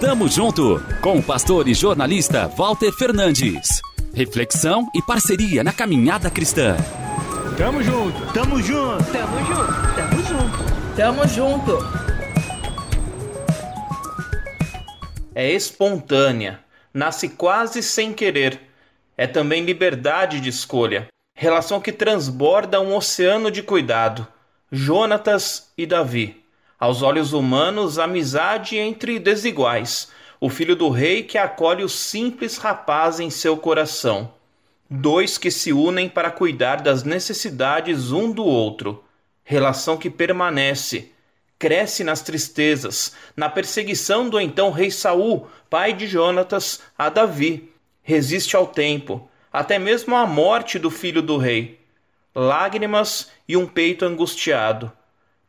Tamo junto com o pastor e jornalista Walter Fernandes. Reflexão e parceria na caminhada cristã. Tamo junto, tamo junto, tamo junto, tamo junto, tamo junto. É espontânea, nasce quase sem querer. É também liberdade de escolha, relação que transborda um oceano de cuidado. Jonatas e Davi. Aos olhos humanos, amizade entre desiguais. O filho do rei que acolhe o simples rapaz em seu coração. Dois que se unem para cuidar das necessidades um do outro. Relação que permanece, cresce nas tristezas, na perseguição do então rei Saul, pai de Jonatas, a Davi. Resiste ao tempo, até mesmo à morte do filho do rei lágrimas e um peito angustiado.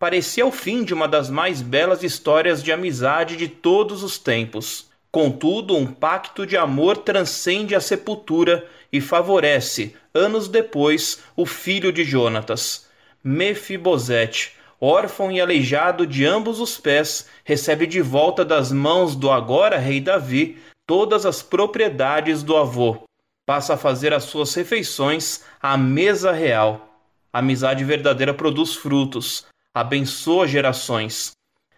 Parecia o fim de uma das mais belas histórias de amizade de todos os tempos. Contudo, um pacto de amor transcende a sepultura e favorece, anos depois, o filho de Jonatas. Mefibosete, órfão e aleijado de ambos os pés, recebe de volta das mãos do agora rei Davi todas as propriedades do avô passa a fazer as suas refeições à mesa real. A amizade verdadeira produz frutos, abençoa gerações,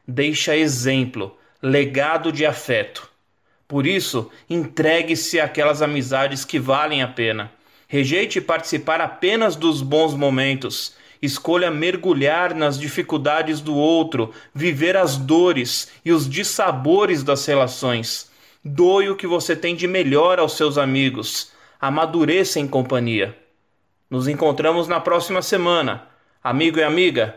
deixa exemplo, legado de afeto. Por isso, entregue-se àquelas amizades que valem a pena. Rejeite participar apenas dos bons momentos. Escolha mergulhar nas dificuldades do outro, viver as dores e os dissabores das relações. Doe o que você tem de melhor aos seus amigos amadureça em companhia. Nos encontramos na próxima semana. Amigo e amiga,